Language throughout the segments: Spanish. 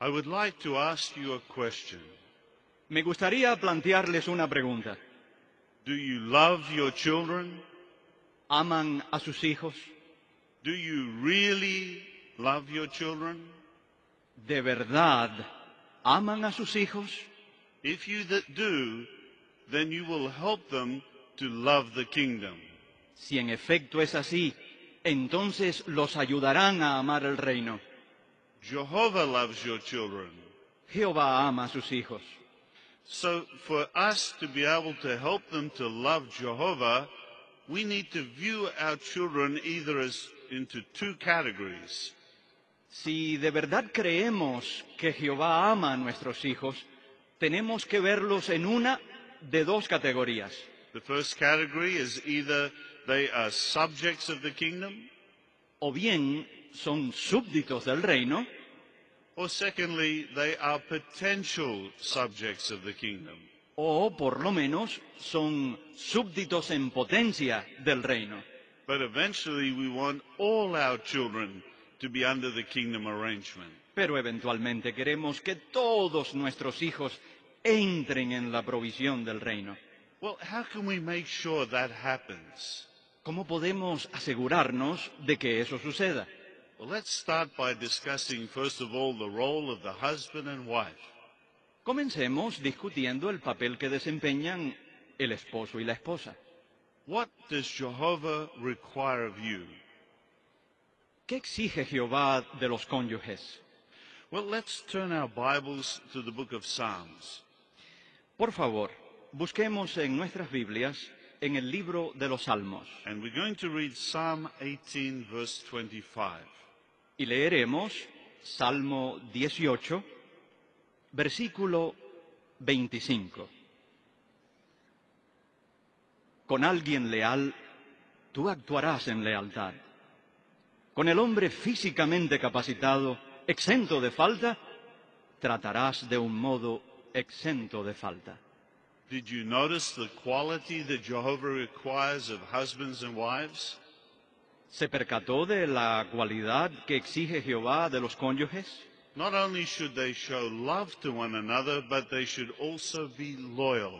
I would like to ask you a question. Me gustaría plantearles una pregunta. Do you love your children? ¿Aman a sus hijos? Do you really love your children? ¿De verdad aman a sus hijos? If you do, then you will help them to love the kingdom. Si en efecto es así, entonces los ayudarán a amar el reino. Jehovah loves your children. Jehová ama a sus hijos. So for us to be able to help them to love Jehovah, we need to view our children either as into two categories. Si de verdad creemos que Jehová ama a nuestros hijos, tenemos que verlos en una de dos categorías. The first category is either they are subjects of the kingdom, O bien son súbditos del reino, or secondly, they are potential subjects of the kingdom. o por lo menos son súbditos en potencia del reino. But eventually, we want all our children to be under the kingdom arrangement. Pero eventualmente queremos que todos nuestros hijos entren en la provisión del reino. Well, how can we make sure that happens? ¿Cómo podemos asegurarnos de que eso suceda? Well, let's start by discussing, first of all, the role of the husband and wife. Comencemos discutiendo el papel que desempeñan el esposo y la esposa. What does Jehovah require of you? ¿Qué exige Jehová de los cónyuges? Well, let's turn our Bibles to the book of Psalms. Por favor, busquemos en nuestras Biblias en el libro de los Salmos And we're going to read Psalm 18, verse 25. Y leeremos Salmo 18, versículo 25. Con alguien leal, tú actuarás en lealtad. Con el hombre físicamente capacitado, exento de falta, tratarás de un modo exento de falta. Did you notice the quality that Jehovah requires of husbands and wives? ¿Se percató de la cualidad que exige Jehová de los cónyuges? Not only should they show love to one another, but they should also be loyal.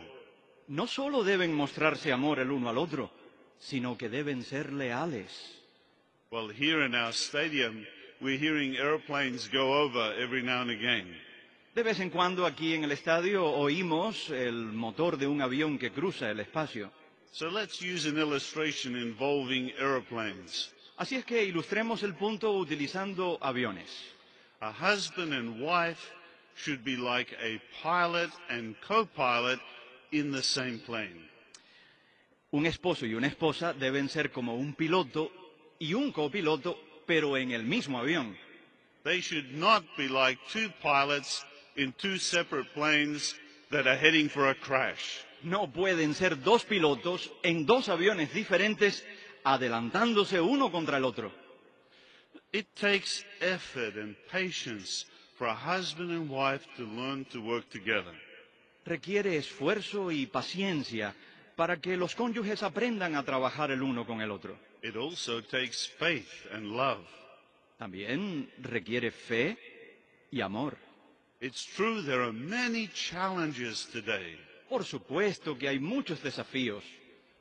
No solo deben mostrarse amor el uno al otro, sino que deben ser leales. Well, here in our stadium, we're hearing airplanes go over every now and again. De vez en cuando aquí en el estadio oímos el motor de un avión que cruza el espacio. So let's use an illustration involving airplanes. Así es que ilustremos el punto utilizando aviones. A husband and wife should be like a pilot and co-pilot in the same plane. Un esposo y una esposa deben ser como un piloto y un copiloto, pero en el mismo avión. They should not be like two pilots in two separate planes that are heading for a crash. No pueden ser dos pilotos en dos aviones diferentes adelantándose uno contra el otro. It takes effort and patience for a husband and wife to learn to work together. Requiere esfuerzo y paciencia para que los cónyuges aprendan a trabajar el uno con el otro. It also takes faith and love. También requiere fe y amor. It's true there are many challenges today, Por supuesto que hay muchos desafíos,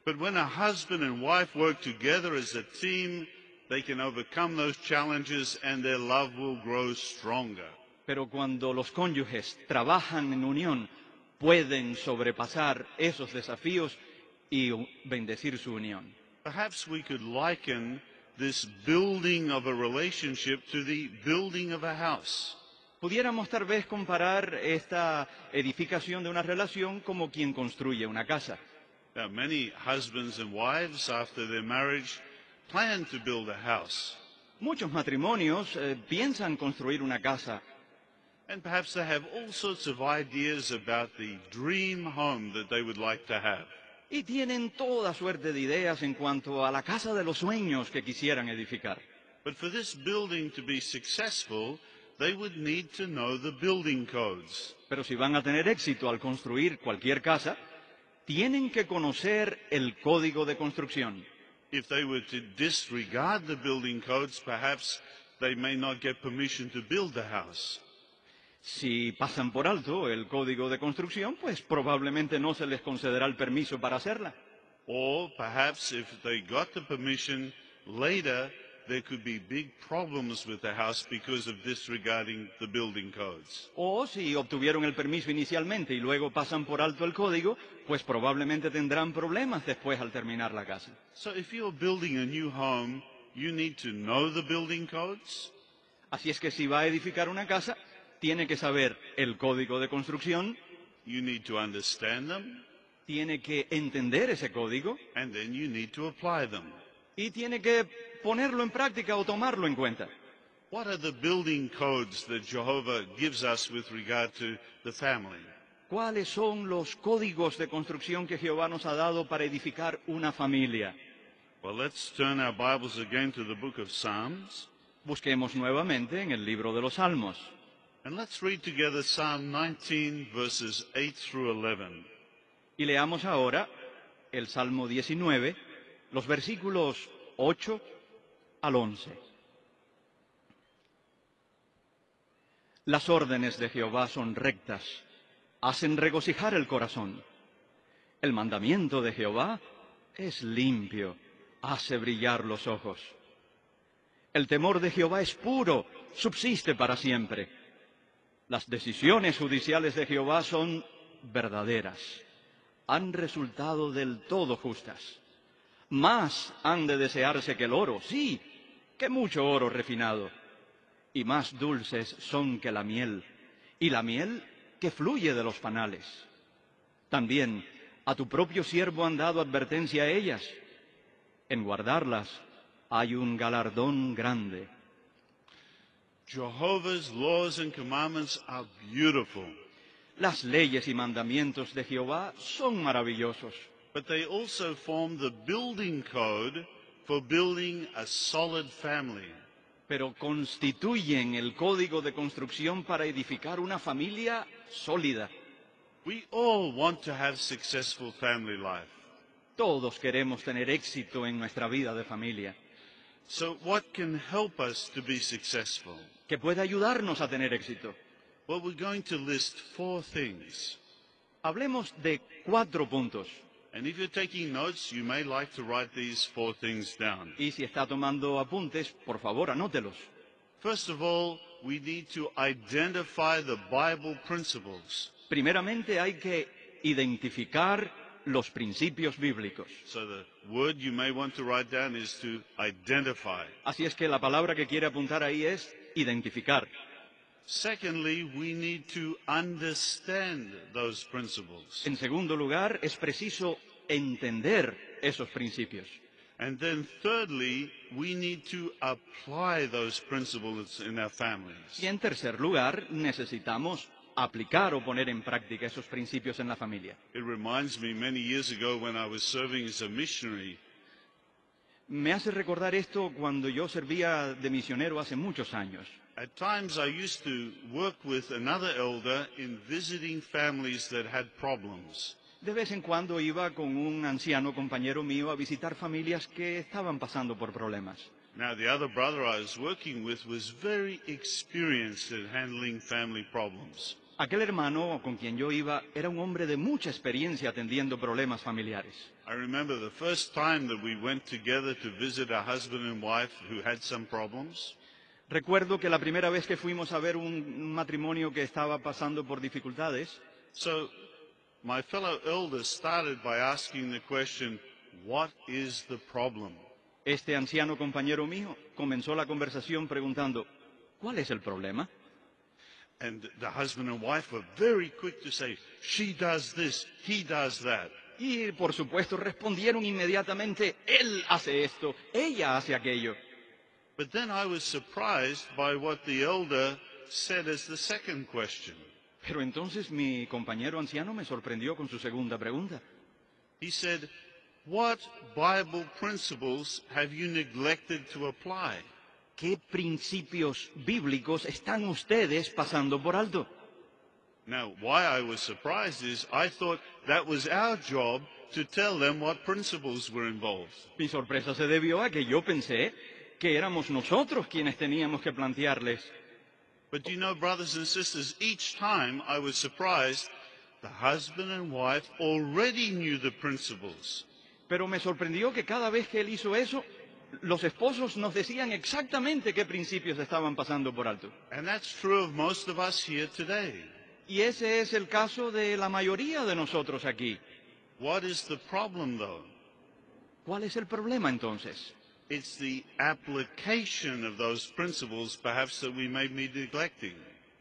but when a husband and wife work together as a team, they can overcome those challenges and their love will grow stronger. pero cuando los cónyuges trabajan en unión, pueden sobrepasar esos desafíos y bendecir su unión. Perhaps we could liken this building of a relationship to the building of a house. Pudiéramos tal vez comparar esta edificación de una relación como quien construye una casa. Now, many husbands and wives, after their marriage, plan to build a house. Muchos matrimonios eh, piensan construir una casa And perhaps they have all sorts of ideas about the dream home that they would like to have. y tienen toda suerte de ideas en cuanto a la casa de los sueños que quisieran edificar. But for this building to be successful, they would need to know the building codes. Pero si van a tener éxito al construir cualquier casa, tienen que conocer el código de construcción. If they were to disregard the building codes, perhaps they may not get permission to build the house. Si pasan por alto el código de construcción, pues probablemente no se les concederá el permiso para hacerla. Or perhaps if they got the permission later, there could be big problems with the house because of disregarding the building codes. O si obtuvieron el permiso inicialmente y luego pasan por alto el código, pues probablemente tendrán problemas después al terminar la casa. So if you're building a new home, you need to know the building codes, Así es que si va a edificar una casa, tiene que saber el código de construcción, you need to understand them, tiene que entender ese código and then you need to apply them. Y tiene que ponerlo en práctica o tomarlo en cuenta. What are the building codes that Jehovah gives us with regard to the family? ¿Cuáles son los códigos de construcción que Jehová nos ha dado para edificar una familia? Well, let's turn our Bibles again to the book of Psalms, Busquemos nuevamente en el libro de los Salmos. and let's read together Psalm 19, verses 8 through 11. Y leamos ahora el Salmo 19, los versículos 8 al 11. Las órdenes de Jehová son rectas, hacen regocijar el corazón. El mandamiento de Jehová es limpio, hace brillar los ojos. El temor de Jehová es puro, subsiste para siempre. Las decisiones judiciales de Jehová son verdaderas, han resultado del todo justas. Más han de desearse que el oro, sí, que mucho oro refinado. Y más dulces son que la miel, y la miel que fluye de los panales. También a tu propio siervo han dado advertencia a ellas. En guardarlas hay un galardón grande. Jehovah's laws and commandments are beautiful, Las leyes y mandamientos de Jehová son maravillosos, but they also form the building code for building a solid family. pero constituyen el código de construcción para edificar una familia sólida. We all want to have successful family life. Todos queremos tener éxito en nuestra vida de familia, So what can help us to be successful? que puede ayudarnos a tener éxito. Well, we're going to list four things. Hablemos de cuatro puntos. And if you're taking notes, you may like to write these four things down. Y si está tomando apuntes, por favor, anótelos. First of all, we need to identify the Bible principles. Primeramente hay que identificar los principios bíblicos. So the word you may want to write down is to identify. Así es que la palabra que quiere apuntar ahí es identificar. Secondly, we need to understand those principles. En segundo lugar, es preciso entender esos principios. And then thirdly, we need to apply those principles in our families. Y en tercer lugar, necesitamos aplicar o poner en práctica esos principios en la familia. It reminds me many years ago when I was serving as a missionary, Me hace recordar esto cuando yo servía de misionero hace muchos años. At times, I used to work with another elder in visiting families that had problems. De vez en cuando iba con un anciano compañero mío a visitar familias que estaban pasando por problemas. Now, the other brother I was working with was very experienced at handling family problems. Aquel hermano con quien yo iba era un hombre de mucha experiencia atendiendo problemas familiares. I remember the first time that we went together to visit a husband and wife who had some problems. Recuerdo que la primera vez que fuimos a ver un matrimonio que estaba pasando por dificultades, So, my fellow elder started by asking the question, What is the problem? este anciano compañero mío comenzó la conversación preguntando, ¿cuál es el problema? And the husband and wife were very quick to say, She does this, he does that. Y por supuesto respondieron inmediatamente, él hace esto, ella hace aquello. But then I was surprised by what the elder said as the second question. Pero entonces mi compañero anciano me sorprendió con su segunda pregunta. He said, What Bible principles have you neglected to apply? ¿Qué principios bíblicos están ustedes pasando por alto? Now, why I was surprised is I thought that was our job to tell them what principles were involved. Mi sorpresa se debió a que yo pensé que éramos nosotros quienes teníamos que plantearles But you know, brothers and sisters, each time I was surprised, the husband and wife already knew the principles. Pero me sorprendió que cada vez que él hizo eso, los esposos nos decían exactamente qué principios estaban pasando por alto. And that's true of most of us here today. Y ese es el caso de la mayoría de nosotros aquí. What is the problem, though? ¿Cuál es el problema entonces? It's the application of those principles, perhaps, that we may be neglecting.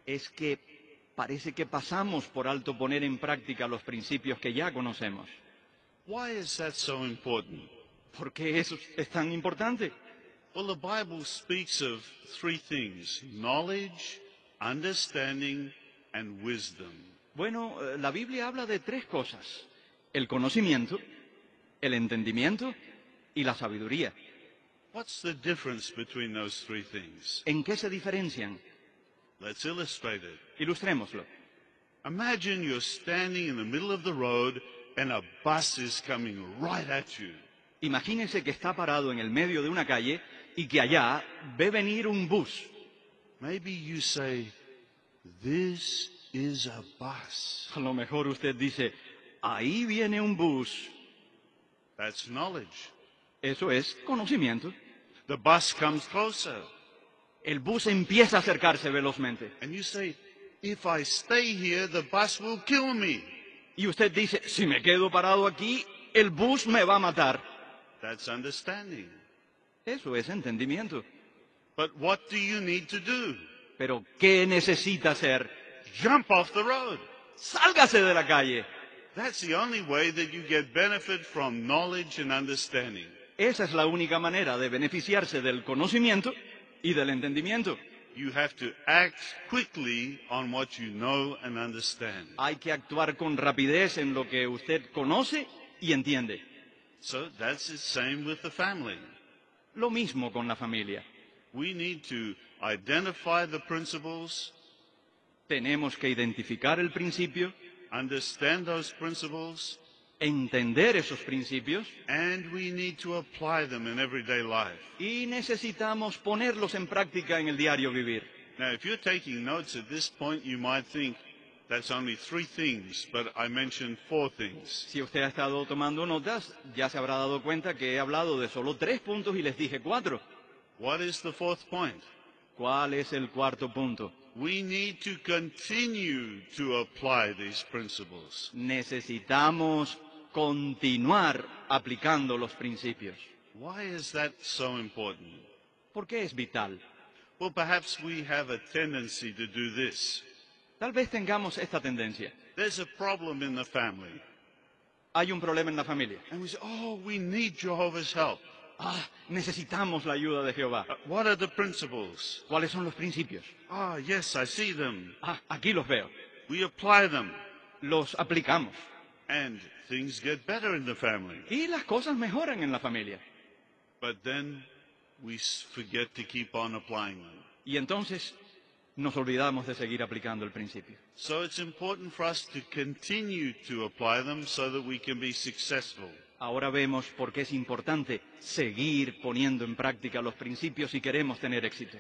Es que parece que pasamos por alto poner en práctica los principios que ya conocemos. Why is that so important? ¿Por qué eso es tan importante? Well, the Bible speaks of three things knowledge, understanding, and wisdom. Bueno, eh, la Biblia habla de tres cosas. El conocimiento, el entendimiento y la sabiduría. What's the difference between those three things? ¿En qué se diferencian? Let's illustrate it. Ilustrémoslo. Imagine you're standing in the middle of the road and a bus is coming right at you. Imagínese que está parado en el medio de una calle y que allá ve venir un bus. Maybe you say, This is a bus. A lo mejor usted dice, ahí viene un bus. That's knowledge. Eso es conocimiento. The bus comes closer. El bus empieza a acercarse velozmente. And you say, If I stay here, the bus will kill me. Y usted dice, si me quedo parado aquí, el bus me va a matar. That's understanding. Eso es entendimiento. But what do you need to do? Pero, ¿qué necesita hacer? Jump off the road. Sálgase de la calle. That's the only way that you get benefit from knowledge and understanding. Esa es la única manera de beneficiarse del conocimiento y del entendimiento. You have to act quickly on what you know and understand. Hay que actuar con rapidez en lo que usted conoce y entiende. So that's the same with the family. Lo mismo con la familia. We need to identify the principles, Tenemos que identificar el principio, understand those principles, entender esos principios and we need to apply them in everyday life. y necesitamos ponerlos en práctica en el diario vivir. Now, if you're taking notes at this point, you might think that's only three things, but I mentioned four things. Si usted ha estado tomando notas, ya se habrá dado cuenta que he hablado de solo tres puntos y les dije cuatro. What is the fourth point? ¿Cuál es el cuarto punto? We need to continue to apply these principles. Necesitamos continuar aplicando los principios. Why is that so important? ¿Por qué es vital? Well, perhaps we have a tendency to do this. Tal vez tengamos esta tendencia. There's a problem in the family, Hay un problema en la familia. and we say, oh, we need Jehovah's help. Ah, necesitamos la ayuda de Jehová. Uh, What are the principles? ¿Cuáles son los principios? Ah, yes, I see them. Ah, aquí los veo. We apply them, Los aplicamos. And things get better in the family. Y las cosas mejoran en la familia. But then we forget to keep on applying them. Y entonces nos olvidamos de seguir aplicando el principio. So it's important for us to continue to apply them so that we can be successful. Ahora vemos por qué es importante seguir poniendo en práctica los principios si queremos tener éxito.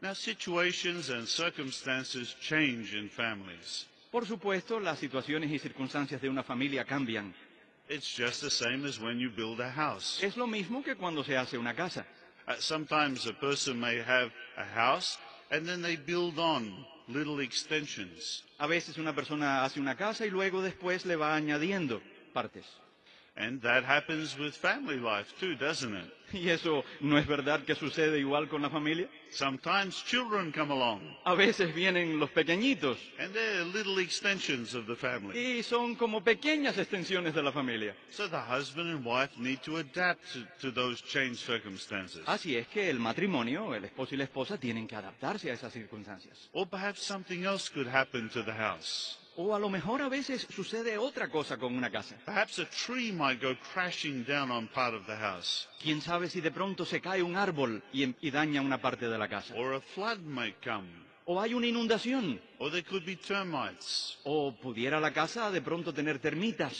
Now, situations and circumstances change in families. Por supuesto, las situaciones y circunstancias de una familia cambian. It's just the same as when you build a house. Es lo mismo que cuando se hace una casa. Uh, sometimes a person may have a house and then they build on little extensions. A veces una persona hace una casa y luego después le va añadiendo partes. And that happens with family life too, doesn't it? ¿Y eso no es verdad que sucede igual con la familia? Sometimes children come along A veces vienen los pequeñitos and they're little extensions of the family. y son como pequeñas extensiones de la familia. So the husband and wife need to adapt to, to those changed circumstances. Así es que el matrimonio, el esposo y la esposa, tienen que adaptarse a esas circunstancias. Or perhaps something else could happen to the house. O a lo mejor a veces sucede otra cosa con una casa. Perhaps a tree might go crashing down on part of the house. ¿Quién sabe si de pronto se cae un árbol y, y daña una parte de la casa? Or a flood might come. O hay una inundación. Or there could be termites. O pudiera la casa de pronto tener termitas.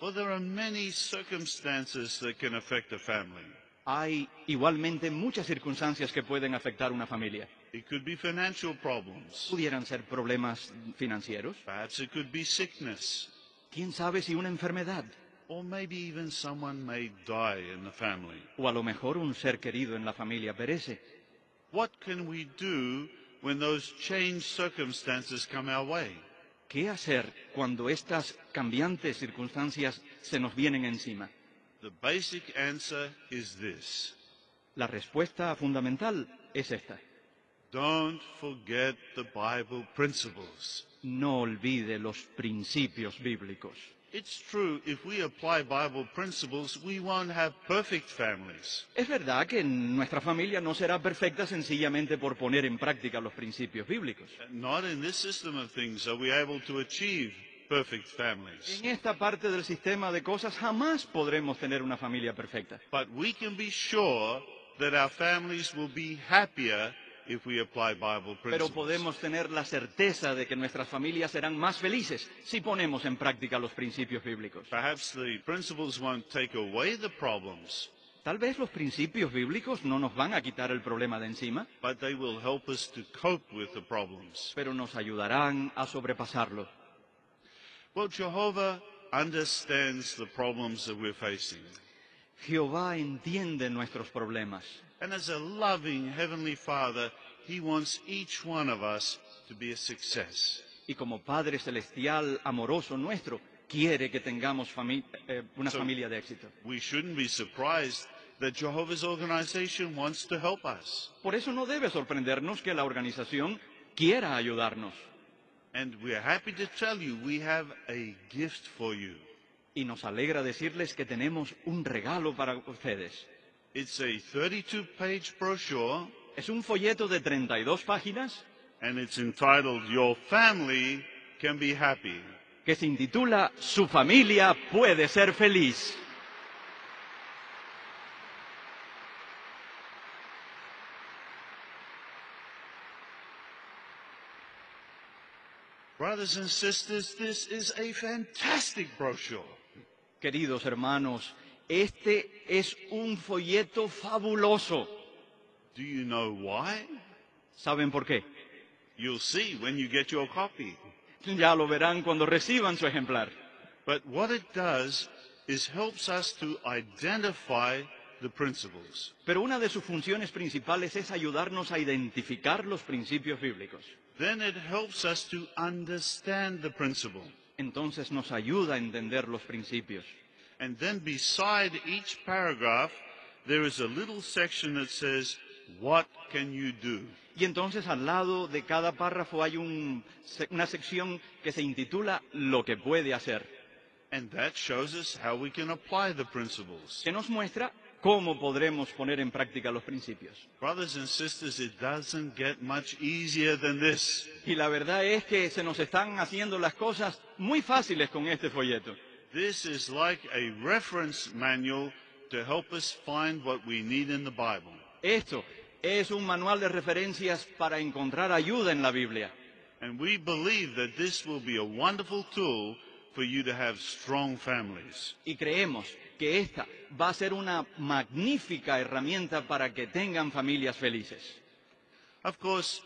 Or there are many circumstances that can affect a family. Hay igualmente muchas circunstancias que pueden afectar una familia. It could be financial problems. Pudieran ser problemas financieros. Perhaps it could be sickness. ¿Quién sabe si una enfermedad? Or maybe even someone may die in the family. O a lo mejor un ser querido en la familia perece. What can we do when those changed circumstances come our way? ¿Qué hacer cuando estas cambiantes circunstancias se nos vienen encima? The basic answer is this. La respuesta fundamental es esta. Don't forget the Bible principles. No olvide los principios bíblicos. It's true, if we apply Bible principles, we won't have perfect families. Es verdad que nuestra familia no será perfecta sencillamente por poner en práctica los principios bíblicos. Uh, not in this system of things are we able to achieve perfect families. En esta parte del sistema de cosas jamás podremos tener una familia perfecta. But we can be sure that our families will be happier if we apply Bible Pero podemos tener la certeza de que nuestras familias serán más felices si ponemos en práctica los principios bíblicos. Perhaps the principles won't take away the problems, Tal vez los principios bíblicos no nos van a quitar el problema de encima, but they will help us to cope with the problems. pero nos ayudarán a sobrepasarlo. Well, Jehovah understands the problems that we're facing. Jehová entiende nuestros problemas And as a loving Heavenly Father, He wants each one of us to be a success. y como Padre Celestial amoroso nuestro, quiere que tengamos fami- eh, una So- familia de éxito. We shouldn't be surprised that Jehovah's organization wants to help us. Por eso no debe sorprendernos que la organización quiera ayudarnos. And we're happy to tell you we have a gift for you. Y nos alegra decirles que tenemos un regalo para ustedes. It's a 32 page brochure Es un folleto de 32 páginas and it's entitled Your Family Can Be Happy. que se intitula Su familia puede ser feliz. Brothers and sisters, this is a fantastic brochure. Queridos hermanos, este es un folleto fabuloso. Do you know why? ¿Saben por qué? You'll see when you get your copy. Ya lo verán cuando reciban su ejemplar. But what it does is helps us to identify the principles. Pero una de sus funciones principales es ayudarnos a identificar los principios bíblicos. Then it helps us to understand the principle. Entonces nos ayuda a entender los principios. And then beside each paragraph, there is a little section that says, What can you do? Y entonces al lado de cada párrafo hay un- una sección que se intitula Lo que puede hacer, And that shows us how we can apply the principles. que nos muestra cómo podremos poner en práctica los principios. Brothers and sisters, it doesn't get much easier than this. Y la verdad es que se nos están haciendo las cosas muy fáciles con este folleto. This is like a reference manual to help us find what we need in the Bible. Esto es un manual de referencias para encontrar ayuda en la Biblia. And we believe that this will be a wonderful tool for you to have strong families. Y creemos que esta va a ser una magnífica herramienta para que tengan familias felices. Of course,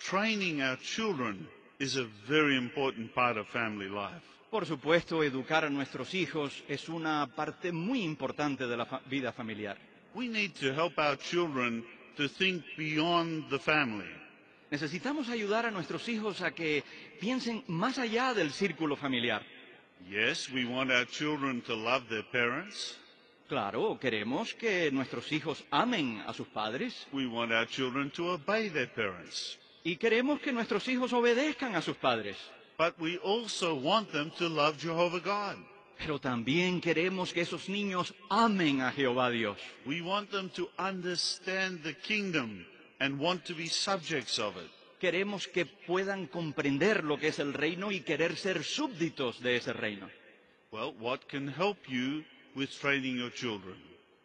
training our children is a very important part of family life. Por supuesto, educar a nuestros hijos es una parte muy importante de la fa- vida familiar. We need to help our children to think beyond the family. Necesitamos ayudar a nuestros hijos a que piensen más allá del círculo familiar. Yes, we want our children to love their parents. Claro, queremos que nuestros hijos amen a sus padres We want our children to obey their parents. y queremos que nuestros hijos obedezcan a sus padres. But we also want them to love Jehovah God. Pero también queremos que esos niños amen a Jehová Dios. We want them to understand the kingdom and want to be subjects of it. Queremos que puedan comprender lo que es el reino y querer ser súbditos de ese reino. Well, what can help you with training your children?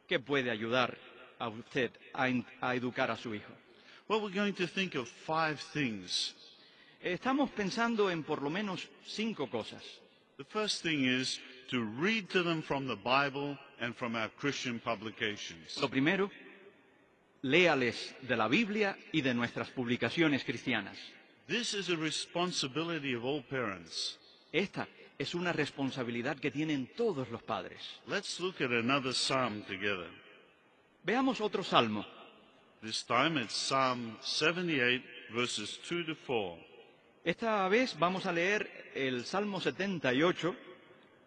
¿Qué puede ayudar a usted a, a educar a su hijo? Well, we're going to think of five things. Estamos pensando en por lo menos cinco cosas. The first thing is to read to them from the Bible and from our Christian publications. Lo primero Léales de la Biblia y de nuestras publicaciones cristianas. This is a responsibility of all parents. Esta es una responsabilidad que tienen todos los padres. Let's look at another psalm together. Veamos otro salmo. This time it's Psalm 78, verses 2 to 4. Esta vez vamos a leer el Salmo 78,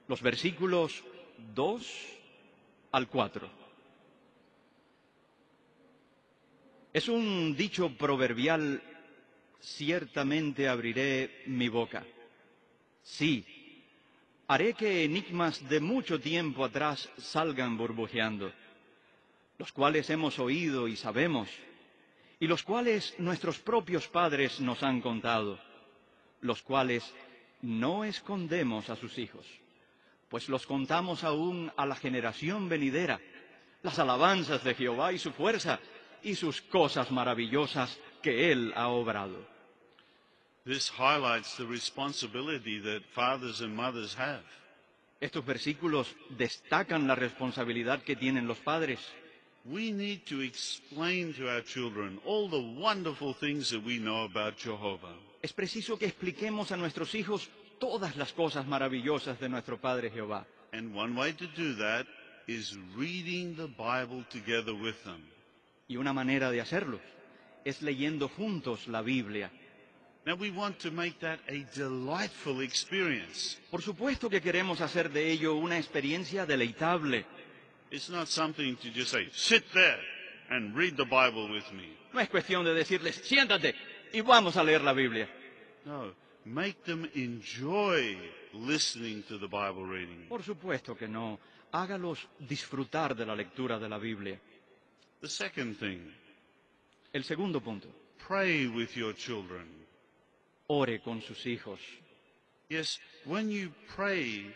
los versículos 2 al 4. Es un dicho proverbial, ciertamente abriré mi boca. Sí, haré que enigmas de mucho tiempo atrás salgan burbujeando, los cuales hemos oído y sabemos, y los cuales nuestros propios padres nos han contado los cuales no escondemos a sus hijos, pues los contamos aún a la generación venidera, las alabanzas de Jehová y su fuerza y sus cosas maravillosas que Él ha obrado. This highlights the responsibility that fathers and mothers have. Estos versículos destacan la responsabilidad que tienen los padres. We need to explain to our children all the wonderful things that we know about Jehovah. Es preciso que expliquemos a nuestros hijos todas las cosas maravillosas de nuestro Padre Jehová. And one way to do that is reading the Bible together with them. Y una manera de hacerlo es leyendo juntos la Biblia. Now we want to make that a delightful experience. Por supuesto que queremos hacer de ello una experiencia deleitable. It's not something to just say, sit there and read the Bible with me. No es cuestión de decirles, siéntate y vamos a leer la Biblia. No, make them enjoy listening to the Bible reading. Por supuesto que no. Hágalos disfrutar de la lectura de la Biblia. The second thing, El segundo punto, pray with your children. ore con sus hijos. Yes, when you pray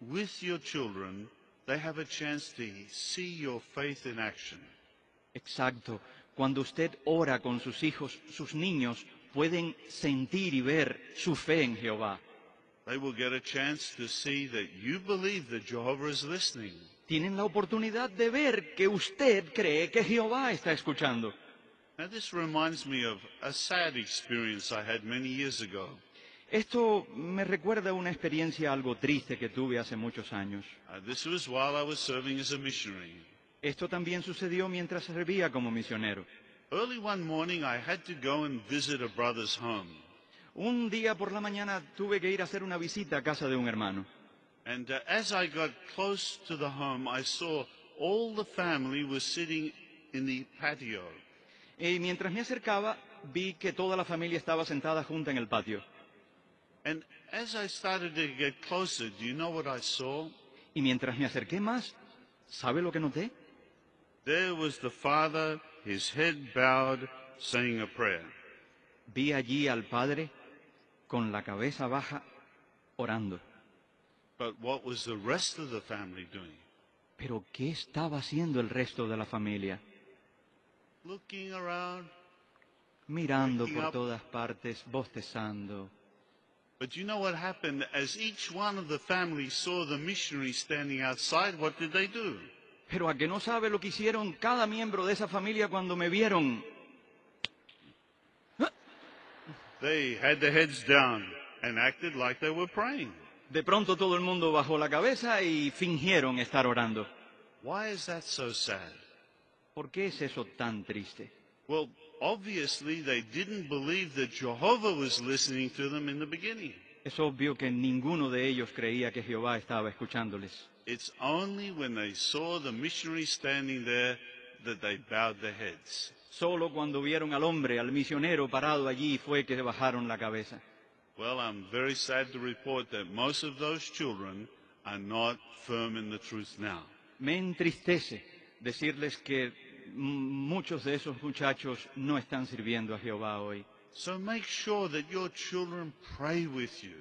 with your children, they have a chance to see your faith in action. Exacto. Cuando usted ora con sus hijos, sus niños pueden sentir y ver su fe en Jehová. They will get a chance to see that you believe that Jehovah is listening. Tienen la oportunidad de ver que usted cree que Jehová está escuchando. Now, this reminds me of a sad experience I had many years ago. Esto me recuerda una experiencia algo triste que tuve hace muchos años. Uh, this was while I was serving as a missionary. Esto también sucedió mientras servía como misionero. Early one morning, I had to go and visit a brother's home. Un día por la mañana tuve que ir a hacer una visita a casa de un hermano. And uh, as I got close to the home, I saw all the family was sitting in the patio. Y mientras me acercaba, vi que toda la familia estaba sentada junta en el patio. And as I started to get closer, do you know what I saw? Y mientras me acerqué más, ¿sabe lo que noté? There was the father, his head bowed, saying a prayer. Vi allí al padre con la cabeza baja orando. But what was the rest of the family doing? Pero ¿qué estaba haciendo el resto de la familia? Looking around. Mirando por up. todas partes, bostezando. But you know what happened? As each one of the family saw the missionary standing outside, what did they do? Pero a que no sabe lo que hicieron cada miembro de esa familia cuando me vieron. They had their heads down and acted like they were praying. De pronto todo el mundo bajó la cabeza y fingieron estar orando. Why is that so sad? ¿Por qué es eso tan triste? Well, obviously they didn't believe that Jehovah was listening to them in the beginning. Es obvio que ninguno de ellos creía que Jehová estaba escuchándoles. It's only when they saw the missionary standing there that they bowed their heads. Solo cuando vieron al hombre, al misionero parado allí fue que bajaron la cabeza. Well, I'm very sad to report that most of those children are not firm in the truth now. Me entristece decirles que muchos de esos muchachos no están sirviendo a Jehová hoy. So make sure that your children pray with you.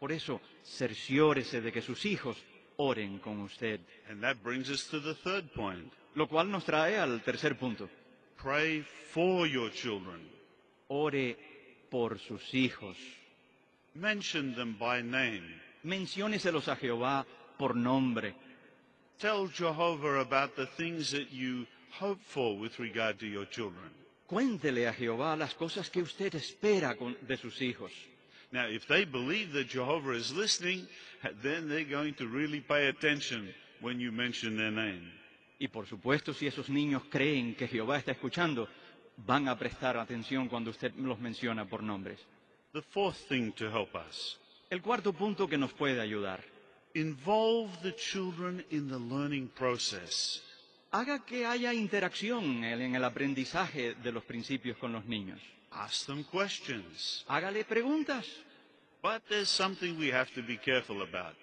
Por eso, cerciórese de que sus hijos oren con usted. And that brings us to the third point. Lo cual nos trae al tercer punto. Pray for your children. Ore por sus hijos. Mention them by name. Mencióneselos a Jehová por nombre. Tell Jehovah about the things that you hope for with regard to your children. Cuéntele a Jehová las cosas que usted espera con- de sus hijos. Now, if they believe that Jehovah is listening, then they're going to really pay attention when you mention their name. Y por supuesto, si esos niños creen que Jehová está escuchando, van a prestar atención cuando usted los menciona por nombres. The fourth thing to help us El cuarto punto que nos puede ayudar. involve the children in the learning process. Haga que haya interacción en el aprendizaje de los principios con los niños. Ask them questions. Hágale preguntas. But there's something we have to be careful about.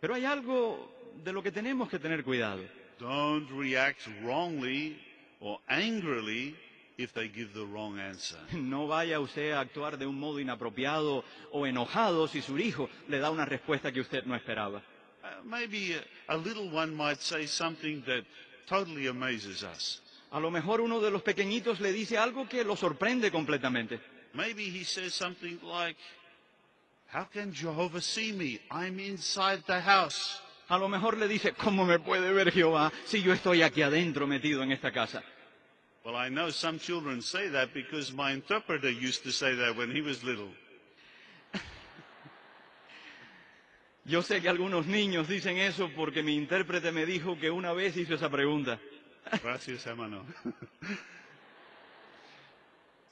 Pero hay algo de lo que tenemos que tener cuidado. Don't react wrongly or angrily if they give the wrong answer. No vaya usted a actuar de un modo inapropiado o enojado si su hijo le da una respuesta que usted no esperaba. Uh, maybe a, a little one might say something that totally amazes us. A lo mejor uno de los pequeñitos le dice algo que lo sorprende completamente. Maybe he says something like, How can Jehovah see me? I'm inside the house. A lo mejor le dice, ¿cómo me puede ver Jehová si yo estoy aquí adentro metido en esta casa? Well, I know some children say that because my interpreter used to say that when he was little. Yo sé que algunos niños dicen eso porque mi intérprete me dijo que una vez hizo esa pregunta. Gracias, hermano.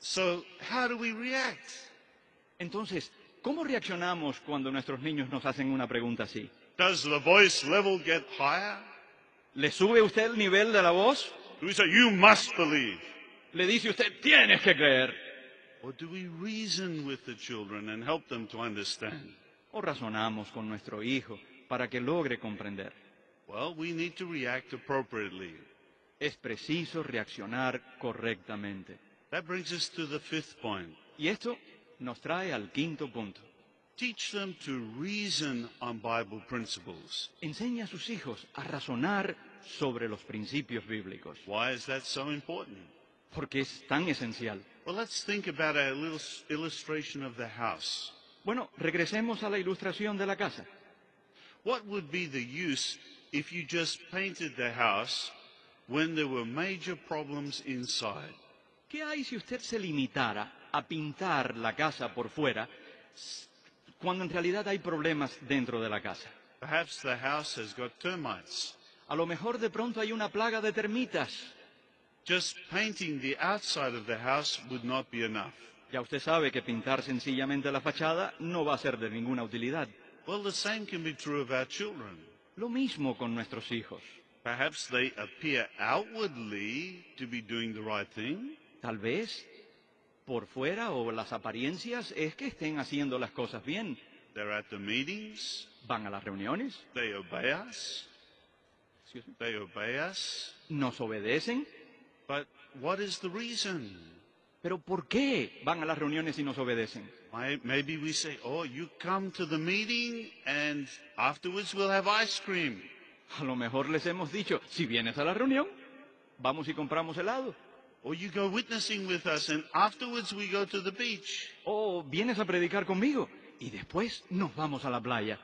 so, how do we react? Entonces, ¿cómo reaccionamos cuando nuestros niños nos hacen una pregunta así? Does the voice level get higher? ¿Le sube usted el nivel de la voz? Do we say, You must believe? ¿Le dice usted, tienes que creer? Or do we reason with the children and help them to understand? ¿O razonamos con nuestro hijo para que logre comprender? Well, we need to react appropriately. Es preciso reaccionar correctamente. That brings us to the fifth point. Y esto nos trae al quinto punto. Teach them to reason on Bible principles. Enseña a sus hijos a razonar sobre los principios bíblicos, Why is that so important? porque es tan esencial. Well, let's think about a little illustration of the house. Bueno, regresemos a la ilustración de la casa. What would be the use if you just painted the house when there were major problems inside? ¿Qué hay si usted se limitara a pintar la casa por fuera cuando en realidad hay problemas dentro de la casa? Perhaps the house has got termites. A lo mejor de pronto hay una plaga de termitas. Just painting the outside of the house would not be enough. Ya usted sabe que pintar sencillamente la fachada no va a ser de ninguna utilidad. Well, the same can be true of our children. Lo mismo con nuestros hijos. Perhaps they appear outwardly to be doing the right thing, Tal vez por fuera o las apariencias es que estén haciendo las cosas bien. they're at the meetings, Van a las reuniones, they obey us, they obey us. nos obedecen, But what is the reason? Pero ¿por qué van a las reuniones y nos obedecen? May- Maybe we say, oh, you come to the meeting and afterwards we'll have ice cream. A lo mejor les hemos dicho, si vienes a la reunión, vamos y compramos helado. Or you go witnessing with us and afterwards we go to the beach. O vienes a predicar conmigo y después nos vamos a la playa.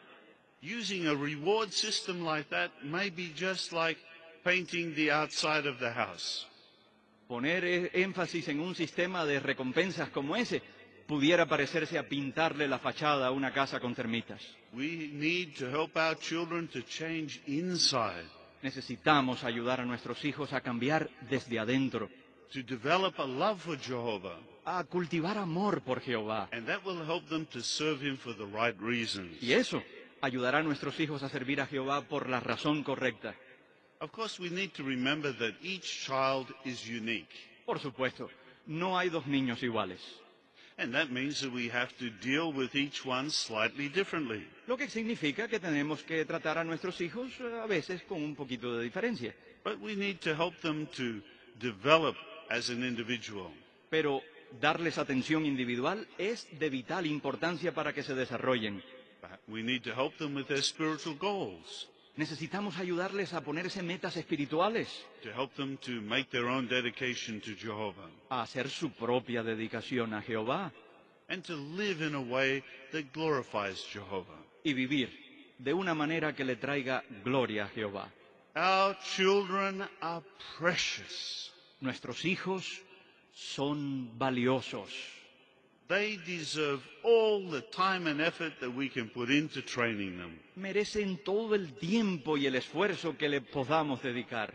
Using a reward system like that may be just like painting the outside of the house. Poner e- énfasis en un sistema de recompensas como ese pudiera parecerse a pintarle la fachada a una casa con termitas. Necesitamos ayudar a nuestros hijos a cambiar desde adentro, to develop a love for Jehovah, a cultivar amor por Jehová. and that will help them to serve Him for the right reasons. Y eso ayudará a nuestros hijos a servir a Jehová por la razón correcta. Of course, we need to remember that each child is unique, Por supuesto, no hay dos niños iguales. and that means that we have to deal with each one slightly differently. Lo que significa que tenemos que tratar a nuestros hijos eh, a veces con un poquito de diferencia. But we need to help them to develop as an individual. Pero darles atención individual es de vital importancia para que se desarrollen. We need to help them with their spiritual goals, Necesitamos ayudarles a ponerse metas espirituales, to help them to make their own dedication to Jehovah, a hacer su propia dedicación a Jehová and to live in a way that glorifies Jehovah. y vivir de una manera que le traiga gloria a Jehová. Our children are precious. Nuestros hijos son valiosos. Merecen todo el tiempo y el esfuerzo que le podamos dedicar.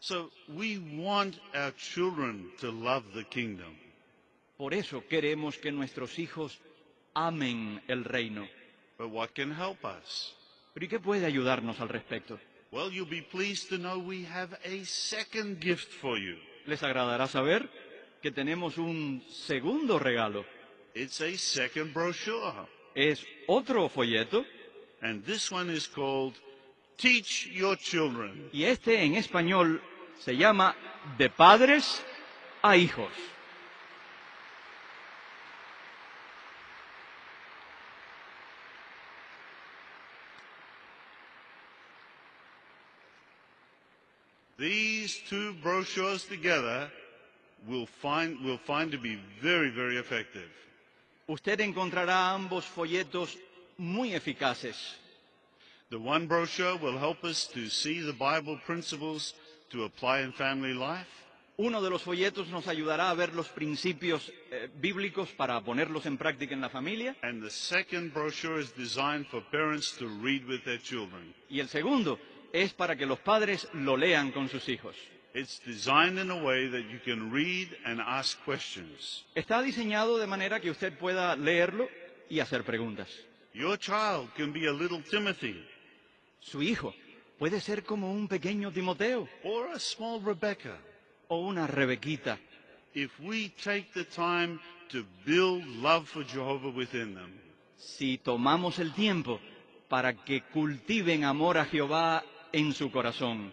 So we want our children to love the kingdom. Por eso queremos que nuestros hijos amen el reino. But what can help us? ¿Pero y qué puede ayudarnos al respecto? Well, you'll be pleased to know we have a second gift for you. Les agradará saber que tenemos un segundo regalo. It's a second brochure. Es otro folleto And this one is called Teach Your Children. y este en español se llama De padres a hijos. These two brochures together will find, will find to be very, very effective. Usted encontrará ambos folletos muy eficaces. The one brochure will help us to see the Bible principles to apply in family life. Uno de los folletos nos ayudará a ver los principios eh, bíblicos para ponerlos en práctica en la familia. And the second brochure is designed for parents to read with their children. Y el segundo es para que los padres lo lean con sus hijos. It's designed in a way that you can read and ask questions. Está diseñado de manera que usted pueda leerlo y hacer preguntas. Your child can be a little Timothy Su hijo puede ser como un pequeño Timoteo or a small Rebecca o una Rebequita if we take the time to build love for Jehovah within them. si tomamos el tiempo para que cultiven amor a Jehová en su corazón.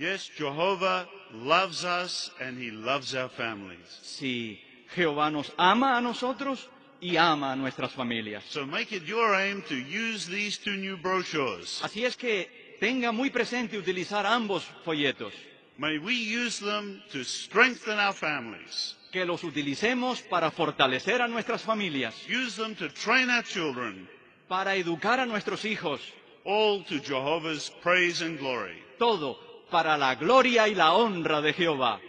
Yes, Jehovah loves us and he loves our families. Si Jehová nos ama a nosotros y ama a nuestras familias. So make it your aim to use these two new brochures. Así es que tenga muy presente utilizar ambos folletos, May we use them to strengthen our families. que los utilicemos para fortalecer a nuestras familias, Use them to train our children, para educar a nuestros hijos, all to Jehovah's praise and glory. todo para la gloria y la honra de Jehová.